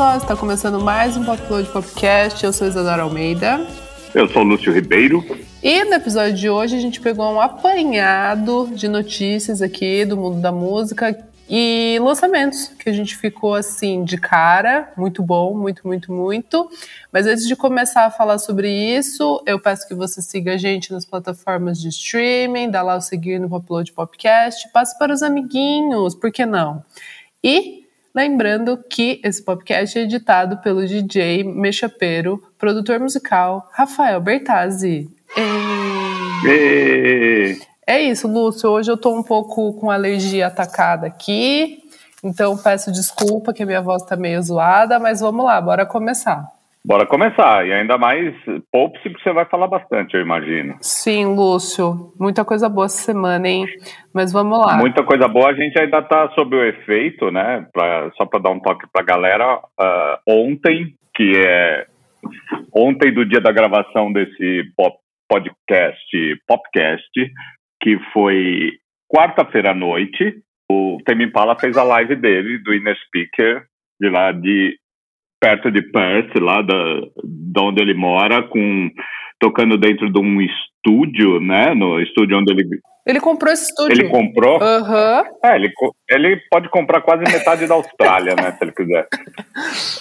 pessoal, está começando mais um Popload Podcast. Eu sou Isadora Almeida. Eu sou Lúcio Ribeiro. E no episódio de hoje a gente pegou um apanhado de notícias aqui do mundo da música e lançamentos que a gente ficou assim de cara, muito bom, muito, muito, muito. Mas antes de começar a falar sobre isso, eu peço que você siga a gente nas plataformas de streaming, dá lá o seguir no Upload Podcast, passe para os amiguinhos, por que não? E Lembrando que esse podcast é editado pelo DJ Mexapeiro, produtor musical Rafael Bertazzi. E... É isso, Lúcio. Hoje eu tô um pouco com alergia atacada aqui, então peço desculpa que a minha voz tá meio zoada, mas vamos lá, bora começar. Bora começar, e ainda mais poupe-se porque você vai falar bastante, eu imagino. Sim, Lúcio, muita coisa boa essa semana, hein? Mas vamos lá. Muita coisa boa, a gente ainda está sob o efeito, né? Pra, só para dar um toque para a galera, uh, ontem, que é ontem do dia da gravação desse pop, podcast, popcast, que foi quarta-feira à noite, o Temi Impala fez a live dele, do Inner Speaker, de lá de perto de Perth, lá da, de onde ele mora, com tocando dentro de um estúdio, né? No estúdio onde ele ele comprou esse estúdio. Ele comprou? Uhum. É, ele, ele pode comprar quase metade da Austrália, né? Se ele quiser.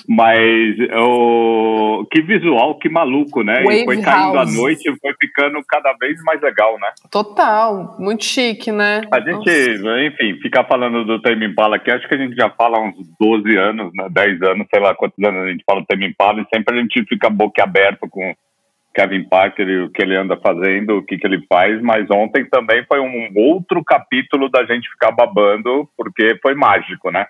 Mas o que visual, que maluco, né? Wave e foi caindo House. à noite e foi ficando cada vez mais legal, né? Total, muito chique, né? A gente, Nossa. enfim, ficar falando do Tame Impala aqui, acho que a gente já fala há uns 12 anos, né? 10 anos, sei lá quantos anos a gente fala do Tame Impala e sempre a gente fica boca aberta com Kevin Parker e o que ele anda fazendo, o que, que ele faz, mas ontem também foi um outro capítulo da gente ficar babando, porque foi mágico, né?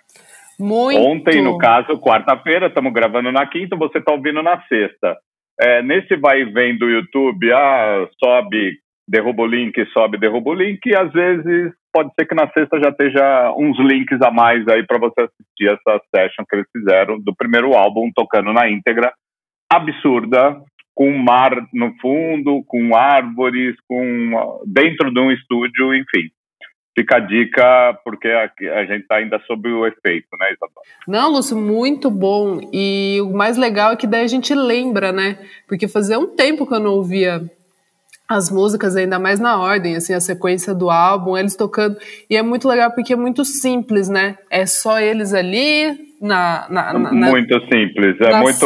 Muito. Ontem, no caso, quarta-feira, estamos gravando na quinta, você está ouvindo na sexta. É, nesse vai e vem do YouTube, ah, sobe, derruba o link, sobe, derruba o link, e às vezes pode ser que na sexta já esteja uns links a mais aí para você assistir essa session que eles fizeram do primeiro álbum, tocando na íntegra, absurda, com mar no fundo, com árvores, com dentro de um estúdio, enfim. Fica a dica, porque a, a gente está ainda sob o efeito, né, Isadora? Não, Lúcio, muito bom. E o mais legal é que daí a gente lembra, né? Porque fazia um tempo que eu não ouvia as músicas, ainda mais na ordem, assim, a sequência do álbum, eles tocando. E é muito legal porque é muito simples, né? É só eles ali na. na, na muito simples. É muito.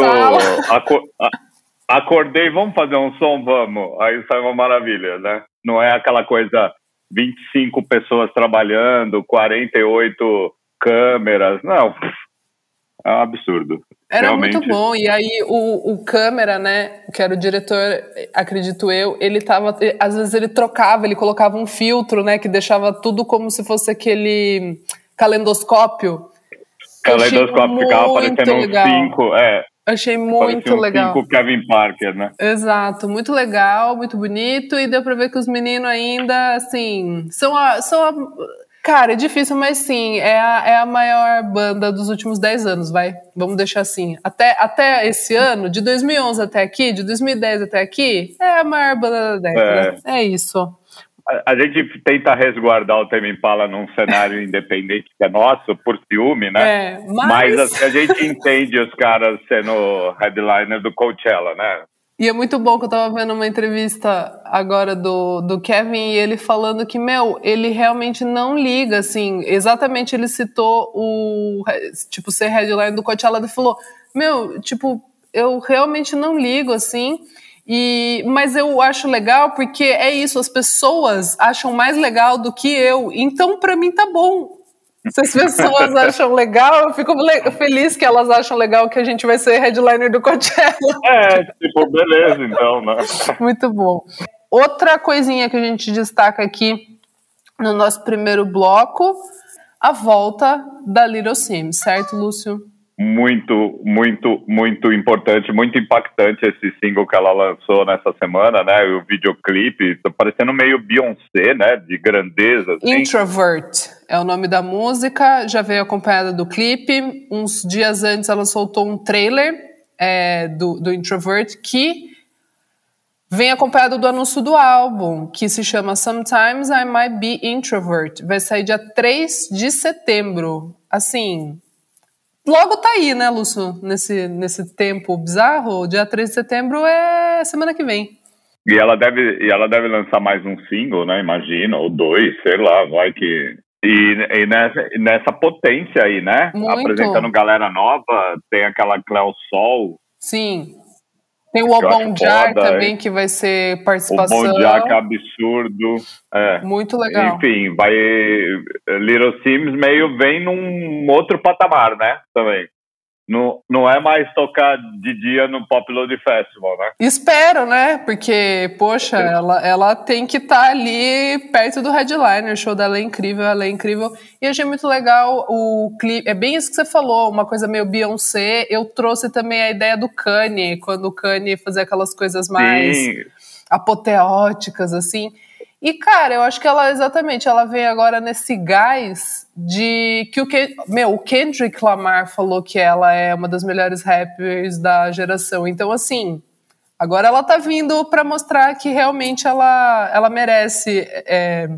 Acordei, vamos fazer um som, vamos. Aí sai uma maravilha, né? Não é aquela coisa 25 pessoas trabalhando, 48 câmeras, não. É um absurdo. Era Realmente. muito bom. E aí o, o câmera, né, que era o diretor, acredito eu, ele tava. Às vezes ele trocava, ele colocava um filtro, né, que deixava tudo como se fosse aquele calendoscópio. Calendoscópio ficava parecendo uns cinco, é. Achei muito um legal. Cinco Kevin Parker, né? Exato, muito legal, muito bonito e deu pra ver que os meninos ainda, assim, são a, são a, cara, é difícil, mas sim, é a, é a maior banda dos últimos 10 anos, vai, vamos deixar assim. Até, até esse ano, de 2011 até aqui, de 2010 até aqui, é a maior banda da década. É, é isso. A, a, gente tenta resguardar o Tame Impala num cenário independente que é nosso, por ciúme, né? É, mas... mas assim, a gente entende os caras sendo headliner do Coachella, né? E é muito bom que eu tava vendo uma entrevista agora do, do Kevin e ele falando que, meu, ele realmente não liga, assim, exatamente ele citou o, tipo, ser headliner do Coachella e falou, meu, tipo, eu realmente não ligo, assim, e, mas eu acho legal porque é isso, as pessoas acham mais legal do que eu, então para mim tá bom. Se as pessoas acham legal, eu fico feliz que elas acham legal que a gente vai ser headliner do Coachella. É, tipo, beleza, então, né? Muito bom. Outra coisinha que a gente destaca aqui no nosso primeiro bloco, a volta da Little Sims, certo, Lúcio? Muito, muito, muito importante, muito impactante esse single que ela lançou nessa semana, né? O videoclipe, tá parecendo meio Beyoncé, né? De grandeza. Assim. Introvert é o nome da música, já veio acompanhada do clipe. Uns dias antes ela soltou um trailer é, do, do Introvert que vem acompanhado do anúncio do álbum, que se chama Sometimes I Might Be Introvert. Vai sair dia 3 de setembro. Assim, logo tá aí, né, Lúcio? Nesse, nesse tempo bizarro. Dia 3 de setembro é semana que vem. E ela deve, e ela deve lançar mais um single, né? Imagina, ou dois, sei lá, vai que. E, e nessa, nessa potência aí, né? Muito. Apresentando galera nova, tem aquela Cleo Sol. Sim. Tem o Obonjar também, que vai ser participação. O Obonjar, que é absurdo. É. Muito legal. Enfim, vai. Little Sims meio vem num outro patamar, né? Também. Não, não é mais tocar de dia no Pop Load Festival, né? Espero, né? Porque, poxa, ela, ela tem que estar tá ali perto do headliner. O show dela é incrível, ela é incrível. E achei muito legal o clipe. É bem isso que você falou, uma coisa meio Beyoncé. Eu trouxe também a ideia do Kanye, quando o Kanye fazia aquelas coisas mais Sim. apoteóticas, assim. E, cara, eu acho que ela, exatamente, ela vem agora nesse gás de que o que, meu, o Kendrick Lamar falou que ela é uma das melhores rappers da geração. Então, assim, agora ela tá vindo para mostrar que realmente ela, ela merece. É...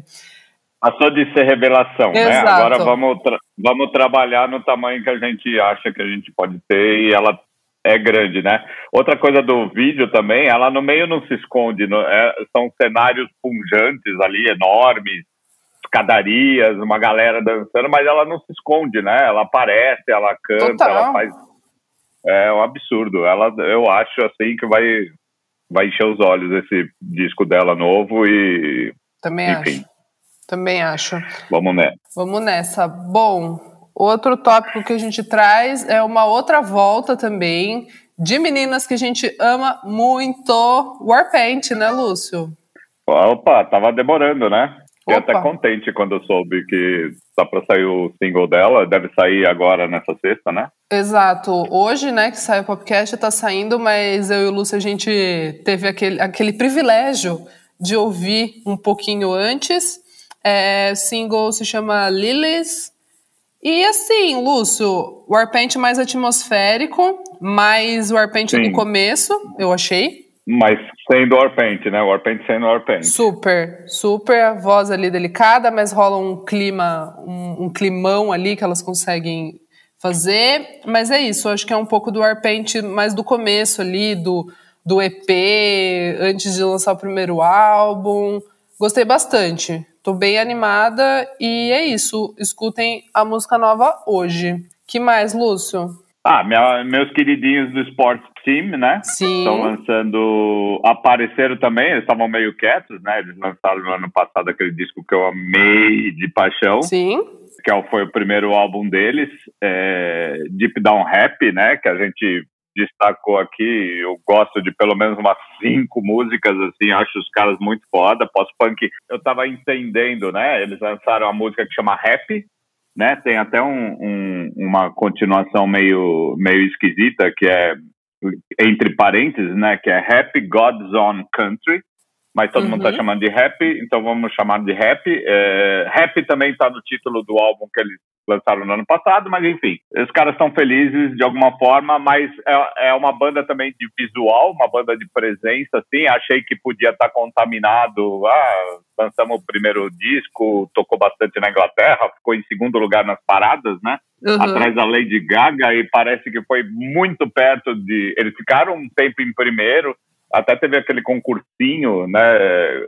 Passou de ser revelação, né? Exato. né? Agora vamos, tra vamos trabalhar no tamanho que a gente acha que a gente pode ter e ela é grande, né? Outra coisa do vídeo também, ela no meio não se esconde, é, são cenários punjantes ali, enormes, escadarias, uma galera dançando, mas ela não se esconde, né? Ela aparece, ela canta, Total. ela faz. É um absurdo. Ela, eu acho assim que vai, vai encher os olhos esse disco dela novo e. Também enfim. acho. Também acho. Vamos nessa. Vamos nessa. Bom, Outro tópico que a gente traz é uma outra volta também de meninas que a gente ama muito, Warpaint, né, Lúcio? Opa, tava demorando, né? Fiquei até contente quando eu soube que tá para sair o single dela, deve sair agora nessa sexta, né? Exato. Hoje, né, que sai o podcast, tá saindo, mas eu e o Lúcio a gente teve aquele, aquele privilégio de ouvir um pouquinho antes. É, o single se chama Lilies, e assim, Lúcio, Warpaint mais atmosférico, mais Warpaint Sim. no começo, eu achei. Mas sendo Warpaint, né? Warpaint sendo Warpaint. Super, super. A voz ali delicada, mas rola um clima, um, um climão ali que elas conseguem fazer. Mas é isso, acho que é um pouco do Warpaint mais do começo ali, do, do EP, antes de lançar o primeiro álbum. Gostei bastante. Tô bem animada e é isso. Escutem a música nova hoje. Que mais, Lúcio? Ah, minha, meus queridinhos do Sports Team, né? Sim. Estão lançando. Apareceram também, eles estavam meio quietos, né? Eles lançaram no ano passado aquele disco que eu amei de paixão. Sim. Que é foi o primeiro álbum deles, é, Deep Down Rap, né? Que a gente destacou aqui, eu gosto de pelo menos umas cinco músicas, assim, acho os caras muito foda. Pós-punk, eu tava entendendo, né? Eles lançaram uma música que chama Rap, né? Tem até um, um, uma continuação meio, meio esquisita, que é entre parênteses, né? Que é Happy God's Own Country, mas todo uhum. mundo tá uhum. chamando de rap, então vamos chamar de rap. É, rap também tá no título do álbum que eles lançaram no ano passado, mas enfim, os caras estão felizes de alguma forma, mas é, é, uma banda também de visual, uma banda de presença, assim, achei que podia estar tá contaminado, ah, lançamos o primeiro disco, tocou bastante na Inglaterra, ficou em segundo lugar nas paradas, né, uhum. atrás da Lady Gaga, e parece que foi muito perto de, eles ficaram um tempo em primeiro, até teve aquele concursinho, né,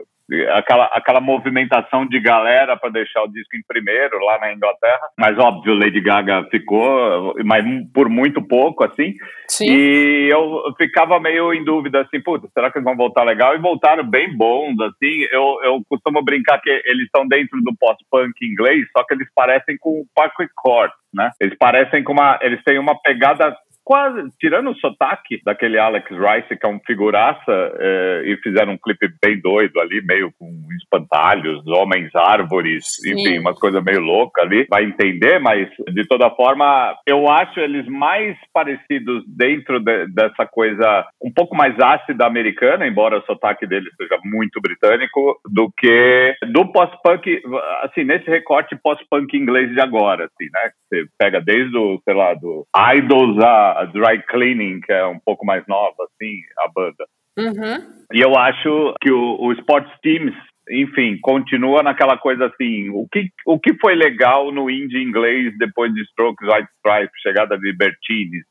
aquela, aquela movimentação de galera para deixar o disco em primeiro lá na Inglaterra. Mas óbvio, Lady Gaga ficou, mas por muito pouco, assim. Sim. E eu ficava meio em dúvida, assim, puta, será que eles vão voltar legal? E voltaram bem bons, assim. Eu, eu costumo brincar que eles estão dentro do pós-punk inglês, só que eles parecem com o Parkway Court, né? Eles parecem com uma, eles têm uma pegada quase, tirando o sotaque daquele Alex Rice, que é um figuraça, é, e fizeram um clipe bem doido ali, meio com espantalhos, homens, árvores, Sim. enfim, uma coisa meio louca ali, vai entender, mas de toda forma, eu acho eles mais parecidos dentro de, dessa coisa um pouco mais ácida americana, embora o sotaque deles seja muito britânico, do que do pós-punk, assim, nesse recorte pós-punk inglês de agora, assim, né? Você pega desde o, sei lá, do Idols a a Dry Cleaning, que é um pouco mais nova, assim, a banda. Uhum. E eu acho que o, o Sports Teams enfim, continua naquela coisa assim, o que, o que foi legal no indie inglês depois de Strokes, White Stripes, chegada de Bertines,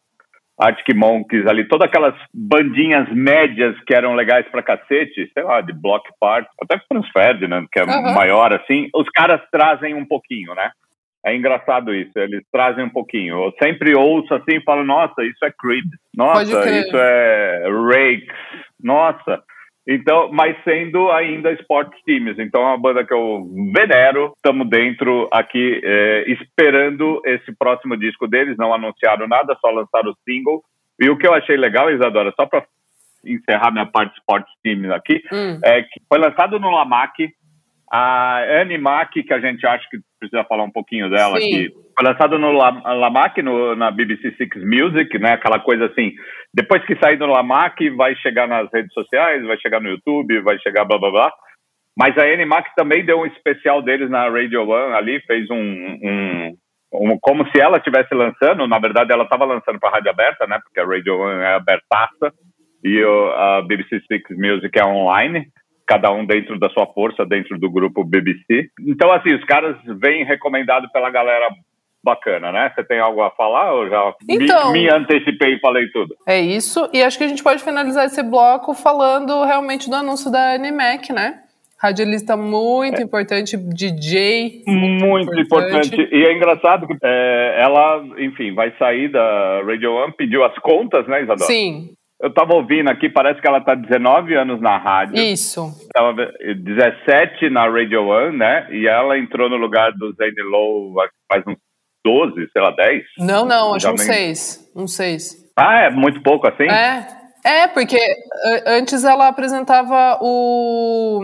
Arctic Monkeys ali, todas aquelas bandinhas médias que eram legais pra cacete, sei lá, de Block Party, até Franz Ferdinand, que é uhum. maior assim, os caras trazem um pouquinho, né? É engraçado isso, eles trazem um pouquinho. Eu sempre ouço assim e falo, nossa, isso é Creed, nossa, isso é Rakes, nossa. Então, mas sendo ainda Sports Teams. Então, é uma banda que eu venero. Estamos dentro aqui é, esperando esse próximo disco deles. Não anunciaram nada, só lançaram o single. E o que eu achei legal, Isadora, só para encerrar minha parte Sports Teams aqui, hum. é que foi lançado no Lamac. A Annie Mac, que a gente acha que precisa falar um pouquinho dela Sim. aqui, foi lançado no Lamac, no, na BBC Six Music, né? Aquela coisa assim, depois que sair do Lamac, vai chegar nas redes sociais, vai chegar no YouTube, vai chegar blá blá blá. Mas a NMAC também deu um especial deles na Radio One ali, fez um, um, um como se ela estivesse lançando, na verdade ela estava lançando para a rádio aberta, né? Porque a Radio One é abertaça e a BBC Six Music é online cada um dentro da sua força, dentro do grupo BBC. Então, assim, os caras vêm recomendados pela galera bacana, né? Você tem algo a falar ou já então, me, me, antecipei e falei tudo? É isso, e acho que a gente pode finalizar esse bloco falando realmente do anúncio da NMAC, né? Radialista muito é. importante, DJ. Muito, muito importante. importante. E é engraçado que é, ela, enfim, vai sair da Radio One, pediu as contas, né, Isadora? Sim. Eu tava ouvindo aqui, parece que ela tá 19 anos na rádio. Isso. Tava 17 na Radio One, né? E ela entrou no lugar do Zane Lowe faz uns 12, sei lá, 10? Não, não, acho uns 6. Uns 6. Ah, é muito pouco assim? É. É, porque antes ela apresentava o.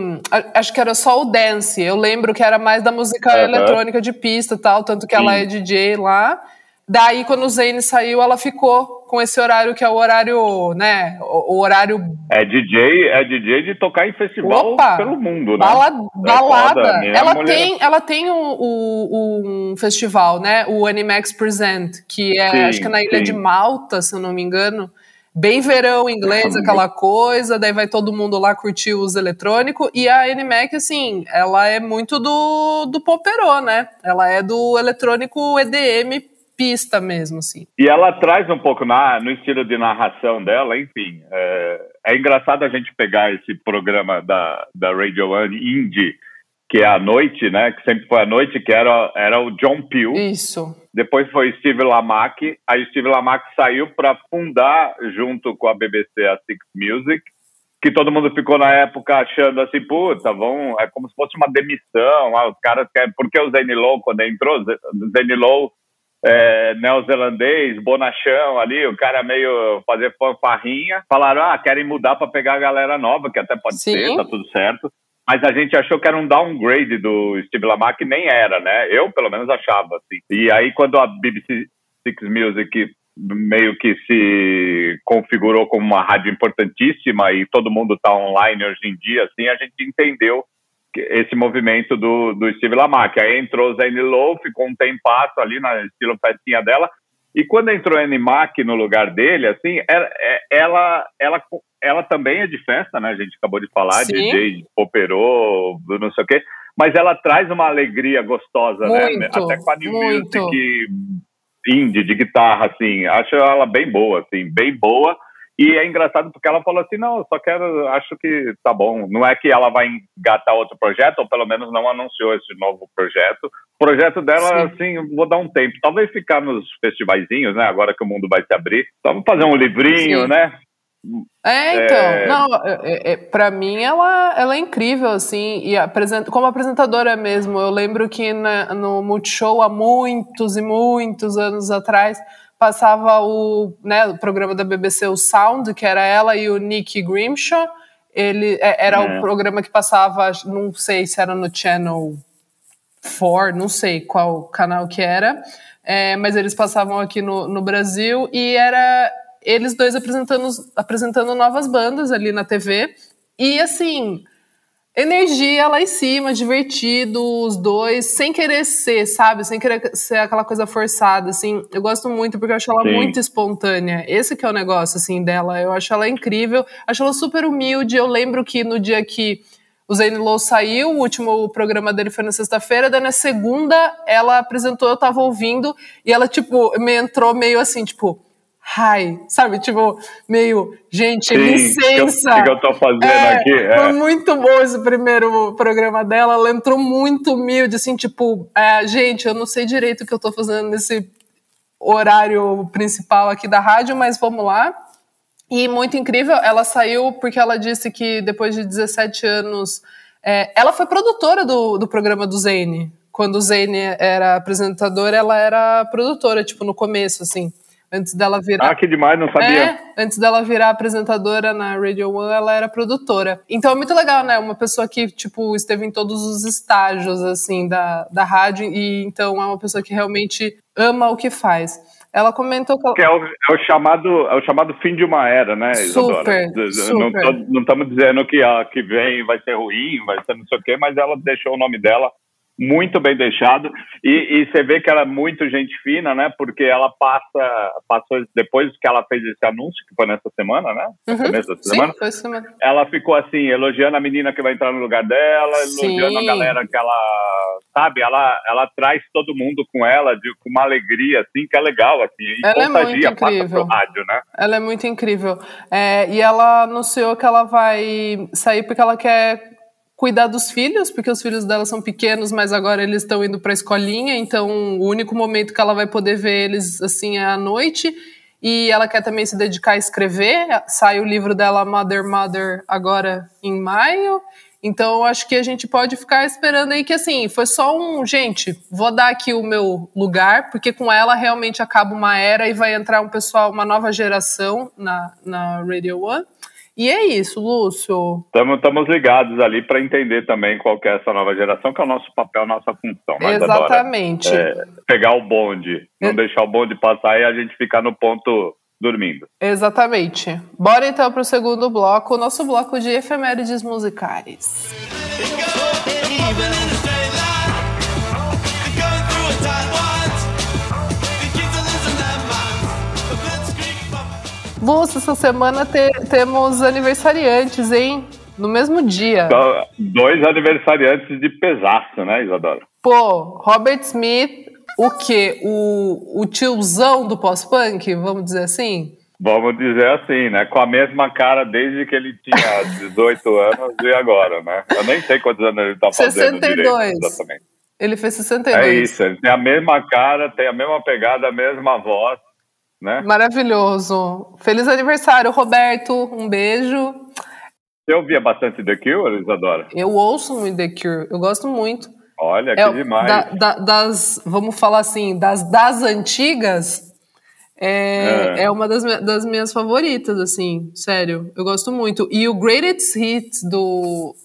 Acho que era só o dance. Eu lembro que era mais da música uhum. eletrônica de pista tal, tanto que Sim. ela é DJ lá. Daí, quando o Zane saiu, ela ficou com esse horário que é o horário, né? O, o horário. É DJ, é DJ de tocar em festival Opa, pelo mundo, né? Bala, é balada. É ela, tem, ela tem um, um, um, festival, né? O Animax Present, que é, sim, acho que é na Ilha sim. de Malta, se eu não me engano. Bem verão inglês, aquela coisa, daí vai todo mundo lá curtir os eletrônicos. E a NMAC, assim, ela é muito do, do poperô, né? Ela é do eletrônico EDM pista mesmo, assim. E ela traz um pouco na, no estilo de narração dela, enfim. É, é engraçado a gente pegar esse programa da, da Radio One Indie, que é à noite, né? Que sempre foi à noite, que era, era o John Peel. Isso. Depois foi Steve Lamack. Aí Steve Lamack saiu para fundar, junto com a BBC, a Six Music. Que todo mundo ficou na época achando assim, puta, vão, é como se fosse uma demissão. Ah, os caras querem. Porque o Zane Lowe, quando entrou, Zane Lowe é, neozelandês, bonachão ali, o cara meio fazer fanfarrinha. Falaram, ah, querem mudar para pegar a galera nova, que até pode Sim. ser, tá tudo certo. Mas a gente achou que era um downgrade do Steve Lamar, que nem era, né? Eu, pelo menos, achava, assim. E aí, quando a BBC Six Music meio que se configurou como uma rádio importantíssima e todo mundo tá online hoje em dia, assim, a gente entendeu esse movimento do, do Steve Lamack. Aí entrou Zane Lowe, ficou um tempasso ali na estilo festinha dela. E quando entrou Annie Mac no lugar dele, assim, ela, é, ela, ela, ela também é de festa, né? A gente acabou de falar, Sim. DJ, operou, não sei o quê. Mas ela traz uma alegria gostosa, né? muito, né? Até com a New muito. Music indie, de guitarra, assim. Acho ela bem boa, assim, bem boa. E é engraçado porque ela falou assim: não, só quero, acho que tá bom. Não é que ela vai engatar outro projeto, ou pelo menos não anunciou esse novo projeto. O projeto dela, Sim. assim, vou dar um tempo. Talvez ficar nos festivaizinhos, né? Agora que o mundo vai se abrir. Só vamos fazer um livrinho, Sim. né? É, então, é... não, é, é, para mim ela, ela é incrível, assim, e apresenta, como apresentadora mesmo, eu lembro que na, no Multishow há muitos e muitos anos atrás, passava o, né, o programa da BBC, o Sound, que era ela e o Nick Grimshaw. Ele é, era é. o programa que passava, não sei se era no Channel 4, não sei qual canal que era, é, mas eles passavam aqui no, no Brasil e era eles dois apresentando, apresentando novas bandas ali na TV. E assim, energia lá em cima, divertido, os dois, sem querer ser, sabe? Sem querer ser aquela coisa forçada, assim. Eu gosto muito porque eu acho ela Sim. muito espontânea. Esse que é o negócio, assim, dela. Eu acho ela incrível, acho ela super humilde. Eu lembro que no dia que o Zane Lowe saiu, o último programa dele foi na sexta-feira, daí na segunda ela apresentou, eu tava ouvindo, e ela, tipo, me entrou meio assim, tipo, hi, sabe? Tipo, meio, gente, Sim, licença. O que, que, eu tô fazendo é, aqui? É. Foi muito bom esse primeiro programa dela, ela entrou muito humilde, assim, tipo, é, gente, eu não sei direito o que eu tô fazendo nesse horário principal aqui da rádio, mas vamos lá. E muito incrível, ela saiu porque ela disse que depois de 17 anos. É, ela foi produtora do, do programa do Zane. Quando o Zane era apresentadora, ela era produtora, tipo, no começo, assim. Antes dela virar. Ah, que demais, não sabia. É, antes dela virar apresentadora na Radio One, ela era produtora. Então é muito legal, né? Uma pessoa que, tipo, esteve em todos os estágios, assim, da, da rádio, e então é uma pessoa que realmente ama o que faz. Ela comentou que, é, o, é, o, chamado, é o chamado fim de uma era, né, Isadora? Super, super. Não estamos dizendo que a que vem vai ser ruim, vai ser não sei o quê, mas ela deixou o nome dela muito bem deixado e, e, você vê que ela é muito gente fina, né? Porque ela passa, passou depois que ela fez esse anúncio que foi nessa semana, né? Uhum. Da semana. Sim, foi semana. Ela ficou assim elogiando a menina que vai entrar no lugar dela, Sim. elogiando a galera que ela sabe. Ela, ela traz todo mundo com ela de com uma alegria assim que é legal assim. E ela contagia, é muito incrível. rádio, né? Ela é muito incrível. É, e ela anunciou que ela vai sair porque ela quer cuidar dos filhos, porque os filhos dela são pequenos, mas agora eles estão indo para a escolinha, então o único momento que ela vai poder ver eles assim é à noite. E ela quer também se dedicar a escrever. Sai o livro dela Mother Mother agora em maio. Então acho que a gente pode ficar esperando aí que assim, foi só um, gente, vou dar aqui o meu lugar, porque com ela realmente acaba uma era e vai entrar um pessoal, uma nova geração na, na Radio One. E é isso, Lúcio. Estamos ligados ali para entender também qual é essa nova geração, que é o nosso papel, nossa função. Mas Exatamente. Adora, é, pegar o bonde, não deixar o bonde passar e a gente ficar no ponto dormindo. Exatamente. Bora então para o segundo bloco, o nosso bloco de efemérides musicais. Lúcio, essa semana te, temos aniversariantes, hein? No mesmo dia. Dois aniversariantes de pesaço, né, Isadora? Pô, Robert Smith, o quê? O, o tiozão do pós-punk, vamos dizer assim? Vamos dizer assim, né? Com a mesma cara desde que ele tinha 18 anos e agora, né? Eu nem sei quantos anos ele tá fazendo 62. Direito, exatamente. Ele fez 62. É isso, ele tem a mesma cara, tem a mesma pegada, a mesma voz né? Maravilhoso. Feliz aniversário, Roberto. Um beijo. Você ouvia bastante The Cure, Isadora? Eu ouço muito The Cure. Eu gosto muito. Olha, é, que demais. Da, da, das, vamos falar assim, das, das antigas, é, é. é uma das, das minhas favoritas, assim, sério. Eu gosto muito. E o Greatest Hits do,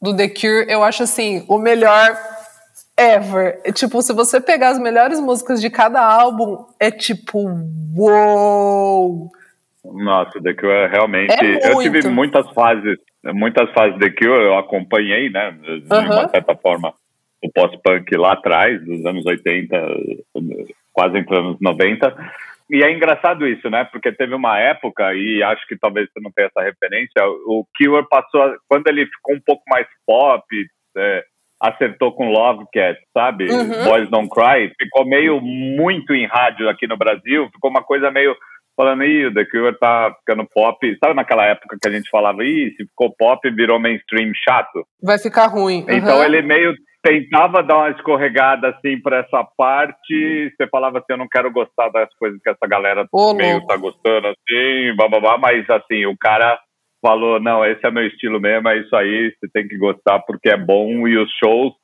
do The Cure, eu acho assim, o melhor ever. É, tipo, se você pegar as melhores músicas de cada álbum, é tipo, uou! Nossa, The Cure é realmente. É eu tive muitas fases, muitas fases The Cure, eu acompanhei, né? De uh -huh. uma certa forma, o pós-punk lá atrás, dos anos 80, quase entre os anos 90. E é engraçado isso, né? Porque teve uma época, e acho que talvez você não tenha essa referência, o Cure passou, quando ele ficou um pouco mais pop, é, acertou com Love Cat, sabe? Uhum. Boys Don't Cry. Ficou meio muito em rádio aqui no Brasil. Ficou uma coisa meio falando, ih, o The Cure tá ficando pop. Sabe naquela época que a gente falava, ih, se ficou pop, virou mainstream chato? Vai ficar ruim. Uhum. Então ele meio tentava dar uma escorregada assim para essa parte. Você falava assim, eu não quero gostar das coisas que essa galera Ô, meio louco. tá gostando assim, blá, blá, blá, mas assim, o cara falou, não, esse é meu estilo mesmo, é isso aí, você tem que gostar porque é bom, e os shows,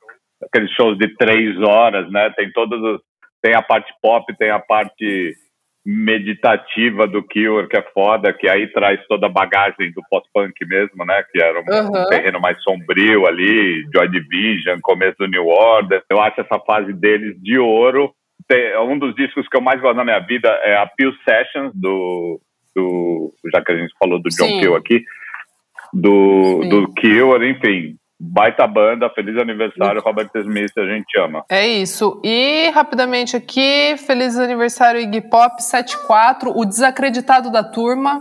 aqueles shows de três horas, né, tem todos os, tem a parte pop, tem a parte meditativa do Cure, que é foda, que aí traz toda a bagagem do pós-punk mesmo, né, que era um, uhum. um, terreno mais sombrio ali, Joy Division, começo do New Order, eu acho essa fase deles de ouro, um dos discos que eu mais gosto na minha vida é a Peel Sessions, do do. Já que a gente falou do John Kill aqui, do, do Kill, enfim. Baita banda, feliz aniversário, Robert Smith, a gente ama. É isso. E rapidamente aqui, feliz aniversário Iggy Pop 74, o desacreditado da turma.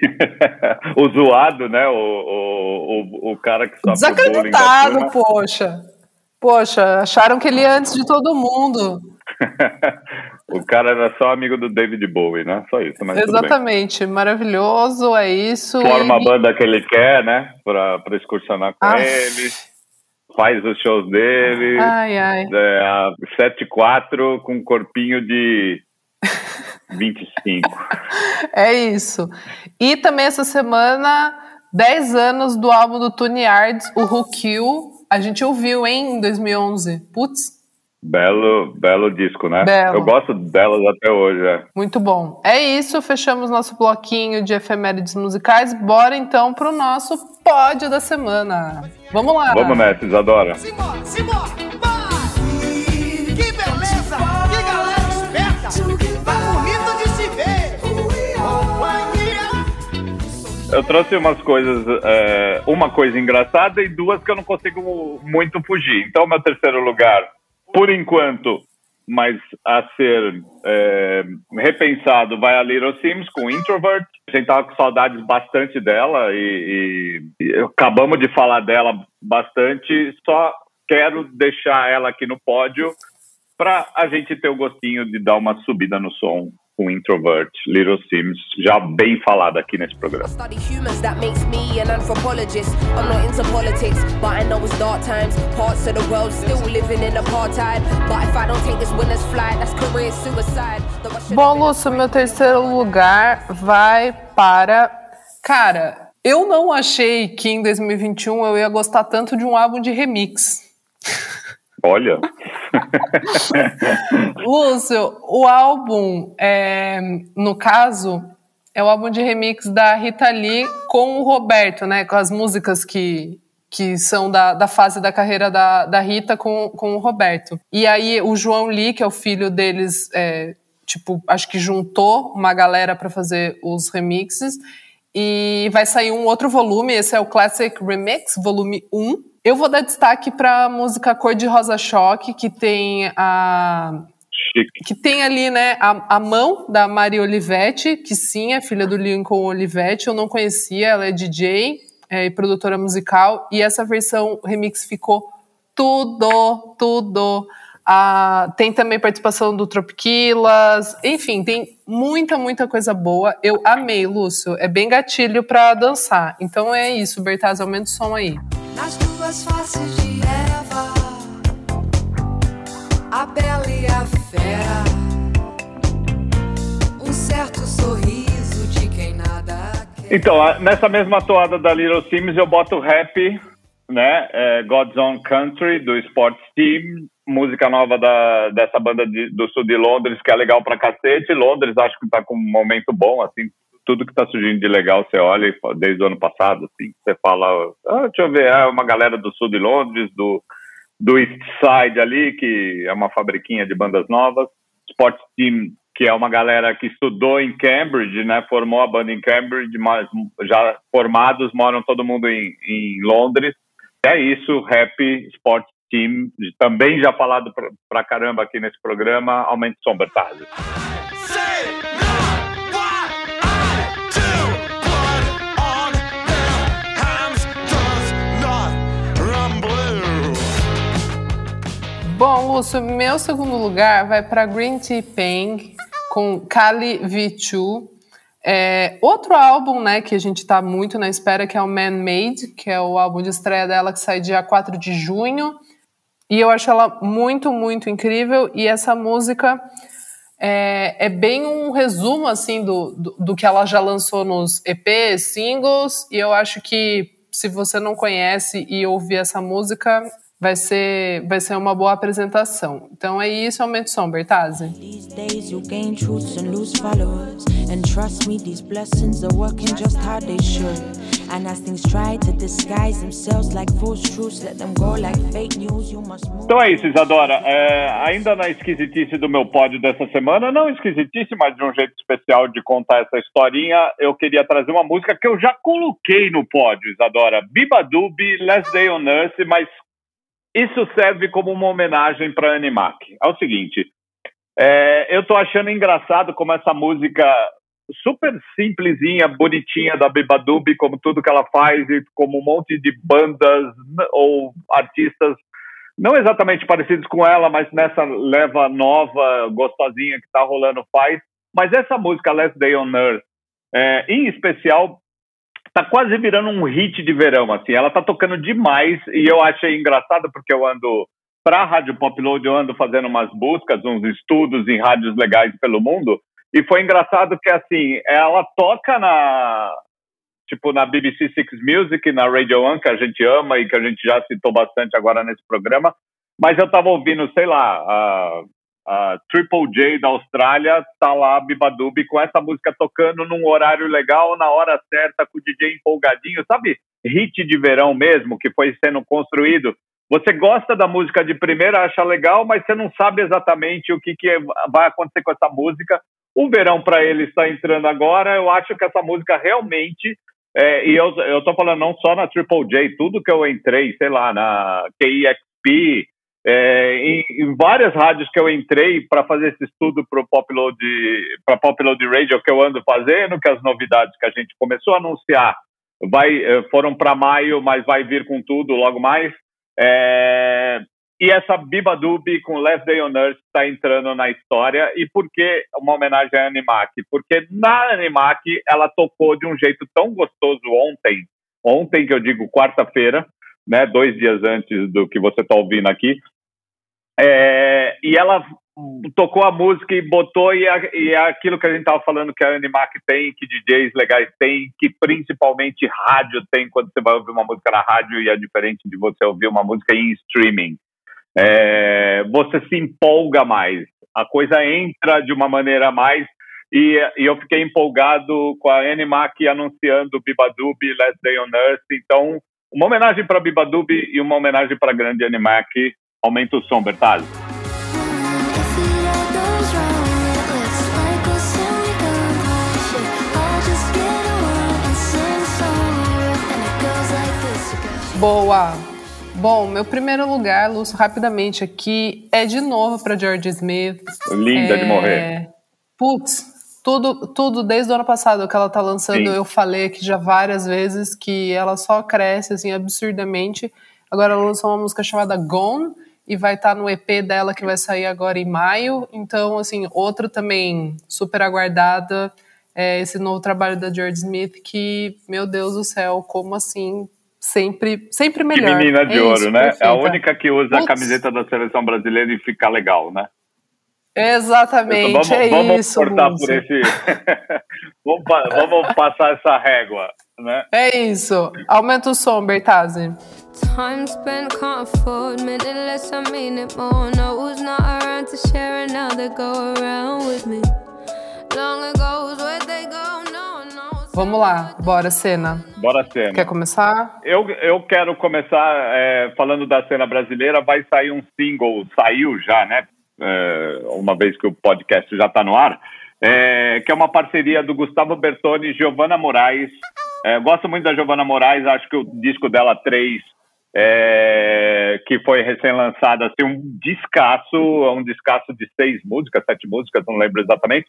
o zoado, né? O, o, o, o cara que só Desacreditado, poxa. Poxa, acharam que ele ia antes de todo mundo. o cara era só amigo do David Bowie, né? Só isso. Mas Exatamente, maravilhoso, é isso. Forma e... a banda que ele quer, né? Pra, pra excursionar com ah. ele. Faz os shows dele. Ai, ai. É, 7-4 com um corpinho de 25. é isso. E também essa semana, 10 anos do álbum do Tony Yards, o Who Kill. A gente ouviu, hein, em 2011. Putz. Belo, belo disco, né? Belo. Eu gosto delas até hoje, é. Muito bom. É isso, fechamos nosso bloquinho de efemérides musicais. Bora então pro nosso pódio da semana. Vamos lá. Vamos nessa, Isadora. Simbora, simbora, Que beleza! Que galera esperta! Tá bonito de se ver! Eu trouxe umas coisas, é, uma coisa engraçada e duas que eu não consigo muito fugir. Então, meu terceiro lugar por enquanto, mas a ser é, repensado vai a Little Sims com Introvert. A gente tava com saudades bastante dela e, e, e acabamos de falar dela bastante. Só quero deixar ela aqui no pódio para a gente ter o gostinho de dar uma subida no som com Introvert, Little Sims, já bem falado aqui nesse programa. Bom, Lúcio, meu terceiro lugar vai para. Cara, eu não achei que em 2021 eu ia gostar tanto de um álbum de remix. Olha. Lúcio, o álbum, é, no caso, é o álbum de remix da Rita Lee com o Roberto, né? Com as músicas que, que são da, da fase da carreira da, da Rita com, com o Roberto. E aí o João Lee, que é o filho deles, é, tipo, acho que juntou uma galera para fazer os remixes. E vai sair um outro volume, esse é o Classic Remix, volume 1, eu vou dar destaque para a música Cor de Rosa Choque, que tem a Chique. que tem ali, né, a, a, mão da Mari Olivetti, que sim, é filha do Lincoln Olivetti, eu não conhecia, ela é DJ é, e produtora musical, e essa versão remix ficou tudo, tudo. Ah, tem também participação do Tropiquilas, enfim, tem muita, muita coisa boa. Eu amei, Lúcio, é bem gatilho para dançar. Então é isso, Bertaz, aumenta o som aí nas duas faces de Eva, a bela e a fera, um certo sorriso de quem nada quer. Então, nessa mesma toada da Little Sims, eu boto rap, né? É, God's Own Country, do Sports Team, música nova da, dessa banda de, do sul de Londres, que é legal pra cacete. Londres acho que tá com um momento bom, assim, tudo que está surgindo de legal, você olha desde o ano passado, assim, você fala, ah, deixa eu ver, é uma galera do sul de Londres, do, do East Side ali, que é uma fabriquinha de bandas novas, Sports Team, que é uma galera que estudou em Cambridge, né, formou a banda em Cambridge, mas já formados, moram todo mundo em, em Londres, é isso, rap, Sports Team, também já falado pra, pra caramba aqui nesse programa, aumente som, Bertazzi. Bom, Lúcio, meu segundo lugar vai para Green Tea Peng com Kali V2. É, outro álbum, né, que a gente está muito na espera, que é o Man Made, que é o álbum de estreia dela que sai dia 4 de junho. E eu acho ela muito, muito incrível. E essa música é, é bem um resumo, assim, do, do, do que ela já lançou nos EPs, singles. E eu acho que se você não conhece e ouvir essa música, vai ser, vai ser uma boa apresentação. Então é isso, aumenta o som, Bertazzi. These days you gain truths and lose followers. And trust me, these blessings are working just how they should. And as things try to disguise themselves like false truths, let them go like fake news, you must move. Então é isso, Isadora. É, ainda na esquisitice do meu pódio dessa semana, não esquisitice, mas de um jeito especial de contar essa historinha, eu queria trazer uma música que eu já coloquei no pódio, Isadora. Biba Dubi, Last Day on Earth, mas isso serve como uma homenagem para Animac. É o seguinte, é, eu estou achando engraçado como essa música super simplesinha, bonitinha da Bibadubi, como tudo que ela faz e como um monte de bandas ou artistas não exatamente parecidos com ela, mas nessa leva nova, gostosinha que tá rolando faz. Mas essa música Last Day on Earth, é, em especial, tá quase virando um hit de verão, assim. Ela tá tocando demais e eu achei engraçado porque eu ando para a Rádio Popload, eu ando fazendo umas buscas, uns estudos em rádios legais pelo mundo. E foi engraçado que, assim, ela toca na, tipo na BBC Six Music, na Radio One, que a gente ama e que a gente já citou bastante agora nesse programa. Mas eu estava ouvindo, sei lá, a, Triple J da Austrália, tá lá Bibadubi com essa música tocando num horário legal, na hora certa, com o DJ empolgadinho, sabe? Hit de verão mesmo, que foi sendo construído. Você gosta da música de primeira, acha legal, mas você não sabe exatamente o que, que vai acontecer com essa música. O verão para ele está entrando agora. Eu acho que essa música realmente é, e eu, eu tô falando não só na Triple J, tudo que eu entrei, sei lá, na KEXP, é, em, em, várias rádios que eu entrei para fazer esse estudo para Popload, para Popload Radio que eu ando fazendo, que as novidades que a gente começou a anunciar vai, é, foram para maio, mas vai vir com tudo logo mais. É, e essa Biba Dubi com Last Day on Earth está entrando na história. E por que uma homenagem à Animac? Porque na Animac ela tocou de um jeito tão gostoso ontem, ontem que eu digo quarta-feira, né, dois dias antes do que você está ouvindo aqui. É, e ela tocou a música e botou, e, a, e é aquilo que a gente estava falando que a Animac tem, que DJs legais tem, que principalmente rádio tem quando você vai ouvir uma música na rádio e é diferente de você ouvir uma música em streaming é, você se empolga mais. A coisa entra de uma maneira mais. E, e eu fiquei empolgado com a Animac anunciando Bibadubi, Last Day on Earth. Então, uma homenagem para Bibadubi e uma homenagem para grande Animac. Aumenta o som, Bertazzi. Boa! Bom, meu primeiro lugar, Lúcio, rapidamente aqui, é de novo para George Smith. Linda é... de morrer. Putz, tudo, tudo desde o ano passado que ela tá lançando, Sim. eu falei aqui já várias vezes que ela só cresce assim absurdamente. Agora ela lançou uma música chamada Gone e vai estar tá no EP dela que vai sair agora em maio. Então, assim, outro também super aguardada é esse novo trabalho da George Smith que, meu Deus do céu, como assim sempre, sempre melhor. Que menina de é ouro, isso, né? Perfeita. É a única que usa Putz. a camiseta da seleção brasileira e fica legal, né? Exatamente, então, vamos, é vamos isso. Cortar por esse... vamos, vamos passar essa régua, né? É isso. Aumenta o som, Bertazzi. Time spent can't afford minute less I mean it more No who's not around to share they go around with me Long ago where they go Vamos lá, bora cena. Bora cena. Quer começar? Eu, eu quero começar é, falando da cena brasileira. Vai sair um single, saiu já, né? É, uma vez que o podcast já está no ar, é, que é uma parceria do Gustavo Bertoni e Giovanna Moraes. É, gosto muito da Giovanna Moraes, acho que o disco dela 3, é, que foi recém-lançado, assim, um descasso, um descasso de seis músicas, sete músicas, não lembro exatamente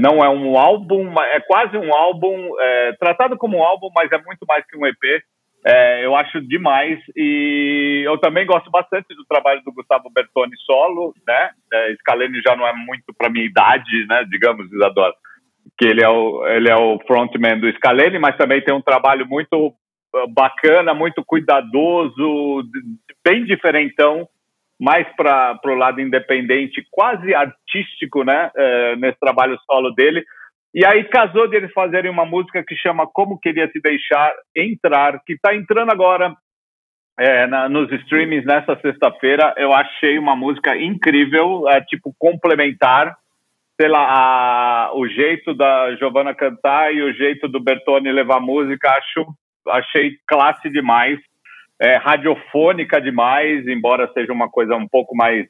não é um álbum, é quase um álbum, é, tratado como um álbum, mas é muito mais que um EP. É, eu acho demais e eu também gosto bastante do trabalho do Gustavo Bertoni solo, né? É, Scalene já não é muito para minha idade, né? Digamos, Isadora, que ele é o ele é o frontman do Scalene, mas também tem um trabalho muito ah, bacana, muito cuidadoso, bem diferentão mais para o lado independente, quase artístico, né, é, nesse trabalho solo dele. E aí casou de eles fazerem uma música que chama Como Queria Te Deixar Entrar, que está entrando agora é, na, nos streamings nessa sexta-feira. Eu achei uma música incrível, é, tipo complementar, sei lá, a, o jeito da Giovanna cantar e o jeito do Bertone levar música, acho, achei classe demais é, radiofônica demais, embora seja uma coisa um pouco mais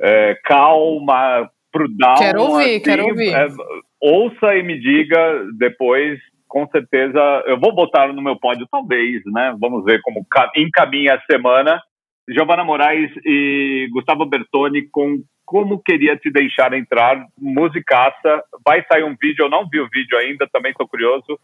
é, calma, prudente. Quero ouvir, assim, quero ouvir. Ouça e me diga depois, com certeza. Eu vou botar no meu pódio, talvez, né? Vamos ver como encaminha a semana. Giovana Moraes e Gustavo Bertoni com Como Queria Te Deixar Entrar, musicaça. Vai sair um vídeo, eu não vi o vídeo ainda, também estou curioso.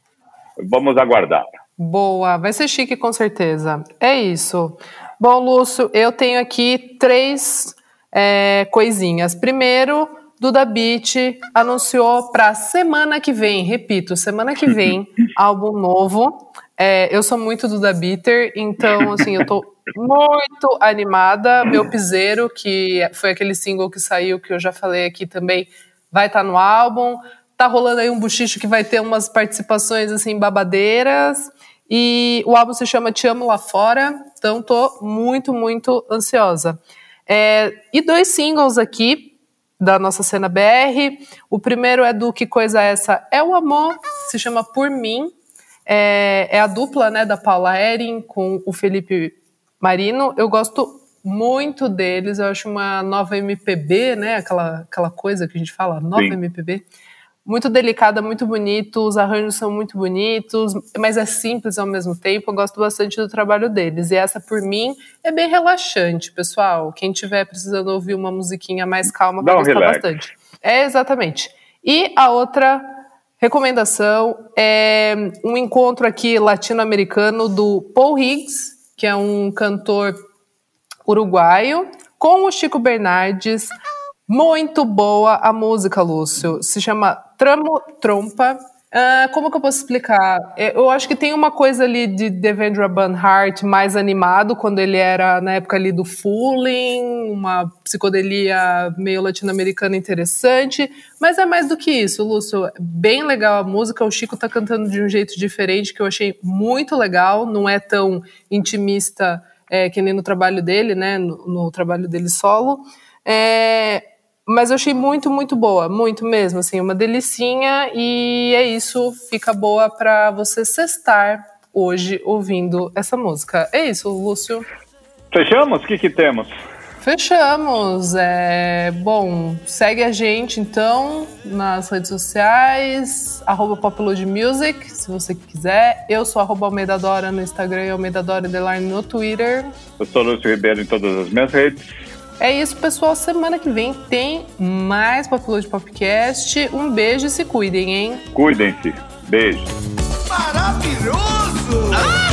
Vamos aguardar. Boa, vai ser chique com certeza. É isso. Bom, Lúcio, eu tenho aqui três é, coisinhas. Primeiro, Duda Beat anunciou para semana que vem, repito, semana que vem, álbum novo. É, eu sou muito Duda Beater, então assim, eu tô muito animada. Meu Piseiro, que foi aquele single que saiu, que eu já falei aqui também, vai estar tá no álbum. Tá rolando aí um buchicho que vai ter umas participações assim babadeiras. E o álbum se chama Te Amo Lá Fora, então tô muito, muito ansiosa. É, e dois singles aqui da nossa cena BR. O primeiro é do Que Coisa é Essa? É o Amor, se chama Por Mim. É, é a dupla né, da Paula Erin com o Felipe Marino. Eu gosto muito deles, eu acho uma nova MPB, né? Aquela, aquela coisa que a gente fala, nova Sim. MPB muito delicada, muito bonito, os arranjos são muito bonitos, mas é simples ao mesmo tempo. Eu gosto bastante do trabalho deles. E essa, por mim, é bem relaxante, pessoal. Quem tiver precisando ouvir uma musiquinha mais calma, vai gostar relax. bastante. É, exatamente. E a outra recomendação é um encontro aqui latino-americano do Paul Higgs, que é um cantor uruguaio, com o Chico Bernardes. Muito boa a música, Lúcio. Se chama Tramo Trompa. Uh, como que eu posso explicar? Eu acho que tem uma coisa ali de Devendra Banhart mais animado, quando ele era na época ali do Fooling, uma psicodelia meio latino-americana interessante, mas é mais do que isso, Lúcio. Bem legal a música, o Chico tá cantando de um jeito diferente que eu achei muito legal, não é tão intimista é, que nem no trabalho dele, né, no, no trabalho dele solo. É, mas eu achei muito, muito boa, muito mesmo, assim, uma delicinha e é isso, fica boa para você cestar hoje ouvindo essa música. É isso, Lúcio. Fechamos? O que que temos? Fechamos. É, bom, segue a gente então nas redes sociais, arroba Music, se você quiser. Eu sou arroba Almeida Dora no Instagram e Almeida Dora no Twitter. Eu sou Lúcio Ribeiro em todas as minhas redes. É isso, pessoal. Semana que vem tem mais Popload Popcast. Um beijo e se cuidem, hein? Cuidem-se. Beijo. Maravilhoso! Ah!